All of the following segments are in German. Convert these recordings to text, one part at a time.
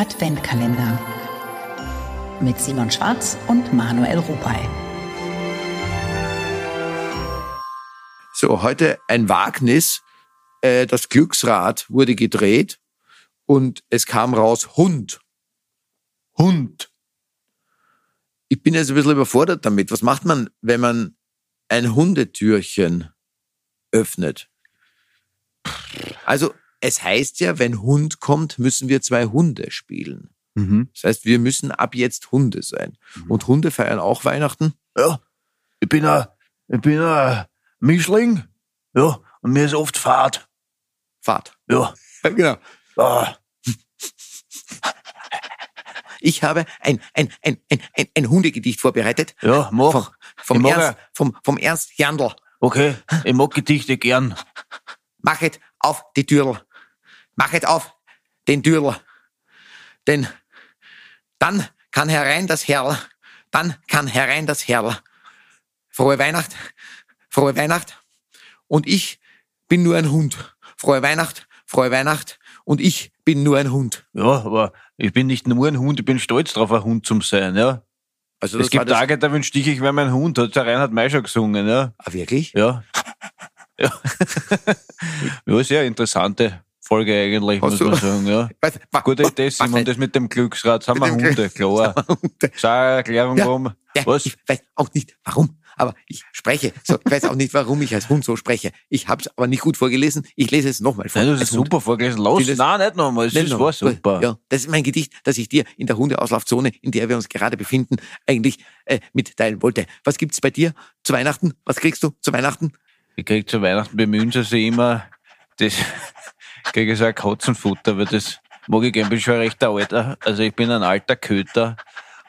Adventkalender mit Simon Schwarz und Manuel Rupay. So, heute ein Wagnis. Äh, Das Glücksrad wurde gedreht und es kam raus Hund. Hund. Ich bin jetzt ein bisschen überfordert damit. Was macht man, wenn man ein Hundetürchen öffnet? Also, es heißt ja, wenn Hund kommt, müssen wir zwei Hunde spielen. Das heißt, wir müssen ab jetzt Hunde sein. Und Hunde feiern auch Weihnachten. Ja, ich bin ein, ich bin ein Mischling. Ja, und mir ist oft Fahrt. Fahrt. Ja, Genau. ah, Ich habe ein, ein, ein, ein, ein, ein Hundegedicht vorbereitet. ja, Vom, mach. vom, Ich mag Ernst, vom, vom Ernst Jandl. Okay, ich mag Gedichte gern. Machet auf die Türl. Machet auf den Türl. Denn dann kann herein das Herrl. Dann kann herein das Herrl. Frohe Weihnacht. Frohe Weihnacht. Und ich bin nur ein Hund. Frohe Weihnacht. Frohe Weihnacht. Und ich bin nur ein Hund. Ja, aber ich bin nicht nur ein Hund, ich bin stolz drauf, ein Hund zu sein, ja. Also es gibt Tage, da wünschte ich, ich wäre mein Hund, hat der Reinhard May schon gesungen, ja. Ah, wirklich? Ja. Ja. ja, sehr interessante Folge eigentlich, Hast muss man sagen, ja. Was, wa, Gute Idee, was Simon, das mit dem Glücksrad, sind wir Hunde, klar. Schau, Erklärung Ja. warum. Ja, Was? Ich weiß auch nicht, warum, aber ich spreche. So, ich weiß auch nicht, warum ich als Hund so spreche. Ich habe es aber nicht gut vorgelesen. Ich lese es nochmal vor. Nein, das ist Hund. super vorgelesen. Los, Vieles- nein, nicht nochmal, das Nein, ist, war super. Ja, das ist mein Gedicht, das ich dir in der Hundeauslaufzone, in der wir uns gerade befinden, eigentlich äh, mitteilen wollte. Was gibt's bei dir zu Weihnachten? Was kriegst du zu Weihnachten? Ich krieg zu Weihnachten bemühen sie sich immer, das, kriege so ein Katzenfutter, weil das mag ich gern, bin schon ein rechter Alter. Also ich bin ein alter Köter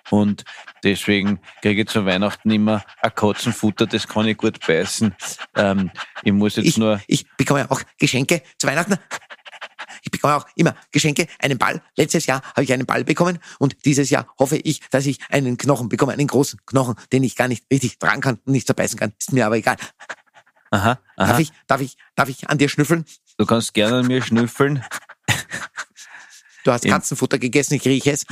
und deswegen kriege ich zu Weihnachten immer ein Katzenfutter, das kann ich gut beißen. Ähm, ich muss jetzt Ich, nur, ich bekomme auch Geschenke zu Weihnachten. Ich bekomme auch immer Geschenke, einen Ball. Letztes Jahr habe ich einen Ball bekommen und dieses Jahr hoffe ich, dass ich einen Knochen bekomme, einen großen Knochen, den ich gar nicht richtig tragen kann und nicht zerbeißen kann. Ist mir aber egal. aha, Darf aha, ich, darf ich, darf ich an dir schnüffeln? Du kannst gerne an mir schnüffeln. Du hast Katzenfutter gegessen, ich rieche es.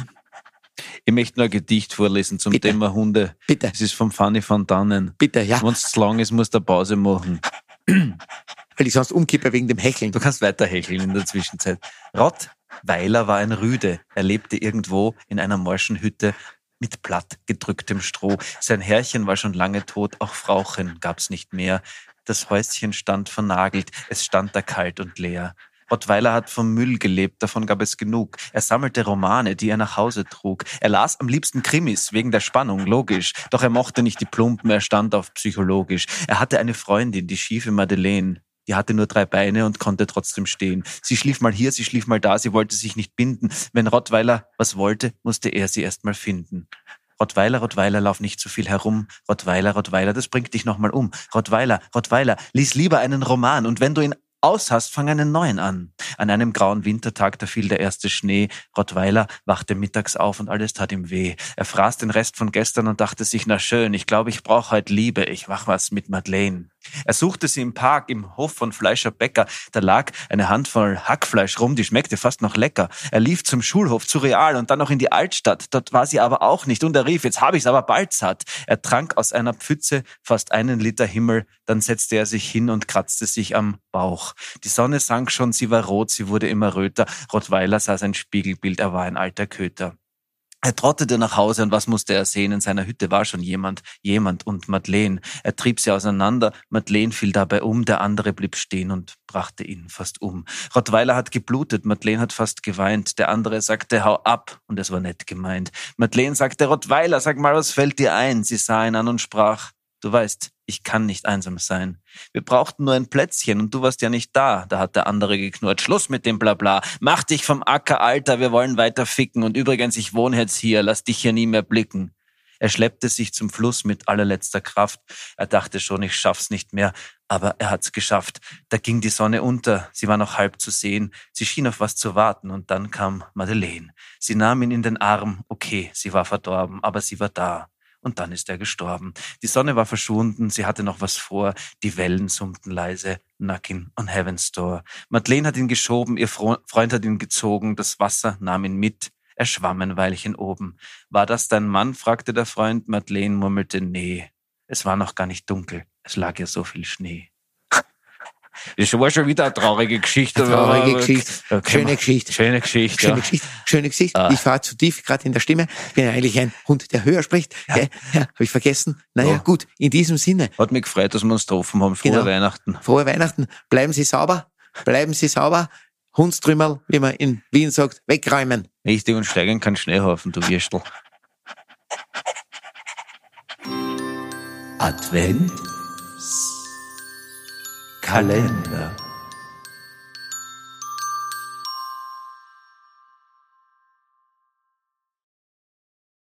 Ich möchte nur ein Gedicht vorlesen zum Bitte. Thema Hunde. Bitte, Es ist von Fanny van Dannen. bitte, ja, Wenn es zu lang ist, musst du eine Pause machen. weil ich sonst umkippe wegen dem Hecheln. Du kannst weiter hecheln in der Zwischenzeit. Rottweiler war ein Rüde. Er lebte irgendwo in einer morschen Hütte mit platt gedrücktem Stroh. Sein Herrchen war schon lange tot, auch Frauchen gab's nicht mehr. Das Häuschen stand vernagelt, es stand da kalt und leer. Rottweiler hat vom Müll gelebt, davon gab es genug. Er sammelte Romane, die er nach Hause trug. Er las am liebsten Krimis, wegen der Spannung, logisch. Doch er mochte nicht die Plumpen, er stand auf psychologisch. Er hatte eine Freundin, die schiefe Madeleine. Die hatte nur drei Beine und konnte trotzdem stehen. Sie schlief mal hier, sie schlief mal da, sie wollte sich nicht binden. Wenn Rottweiler was wollte, musste er sie erst mal finden. Rottweiler, Rottweiler, lauf nicht so viel herum. Rottweiler, Rottweiler, das bringt dich nochmal um. Rottweiler, Rottweiler, lies lieber einen Roman und wenn du ihn aus hast, fang einen neuen an. An einem grauen Wintertag, da fiel der erste Schnee. Rottweiler wachte mittags auf und alles tat ihm weh. Er fraß den Rest von gestern und dachte sich, na schön, ich glaube, ich brauche heute Liebe, ich mach was mit Madeleine. Er suchte sie im Park, im Hof von Fleischer Bäcker. Da lag eine Handvoll Hackfleisch rum, die schmeckte fast noch lecker. Er lief zum Schulhof, zu Real und dann noch in die Altstadt. Dort war sie aber auch nicht und er rief, jetzt hab ich's aber bald satt. Er trank aus einer Pfütze fast einen Liter Himmel, dann setzte er sich hin und kratzte sich am Bauch. Die Sonne sank schon, sie war rot, sie wurde immer röter. Rottweiler sah sein Spiegelbild, er war ein alter Köter. Er trottete nach Hause und was musste er sehen? In seiner Hütte war schon jemand, jemand und Madeleine. Er trieb sie auseinander, Madeleine fiel dabei um, der andere blieb stehen und brachte ihn fast um. Rottweiler hat geblutet, Madeleine hat fast geweint, der andere sagte, hau ab, und es war nett gemeint. Madeleine sagte, Rottweiler, sag mal, was fällt dir ein? Sie sah ihn an und sprach, du weißt, ich kann nicht einsam sein. Wir brauchten nur ein Plätzchen und du warst ja nicht da. Da hat der andere geknurrt. Schluss mit dem Blabla. Mach dich vom Acker, Alter, wir wollen weiter ficken. Und übrigens, ich wohne jetzt hier, lass dich hier nie mehr blicken. Er schleppte sich zum Fluss mit allerletzter Kraft. Er dachte schon, ich schaff's nicht mehr, aber er hat's geschafft. Da ging die Sonne unter, sie war noch halb zu sehen. Sie schien auf was zu warten und dann kam Madeleine. Sie nahm ihn in den Arm. Okay, sie war verdorben, aber sie war da. Und dann ist er gestorben. Die Sonne war verschwunden, sie hatte noch was vor. Die Wellen summten leise. Knocking on Heaven's Door. Madeleine hat ihn geschoben, ihr Freund hat ihn gezogen, das Wasser nahm ihn mit. Er schwamm ein Weilchen oben. War das dein Mann? fragte der Freund. Madeleine murmelte, nee. Es war noch gar nicht dunkel. Es lag ja so viel Schnee. Das war schon wieder eine traurige Geschichte. Traurige Geschichte. Okay, Schöne Geschichte. Schöne Geschichte. Schöne ja. Geschichte, schöne Geschichte. Ah. Ich fahre zu tief gerade in der Stimme. Ich bin ja eigentlich ein Hund, der höher spricht. Ja, ja habe ich vergessen. Naja, Ja. gut, in diesem Sinne, Hat mich gefreut, dass wir uns getroffen haben. Frohe Genau. Weihnachten. frohe Weihnachten. Bleiben Sie sauber, bleiben Sie sauber. Hundstrümmerl, wie man in Wien sagt, wegräumen. Richtig und steigen kann Schneehaufen, du Würstel. Advent Kalender.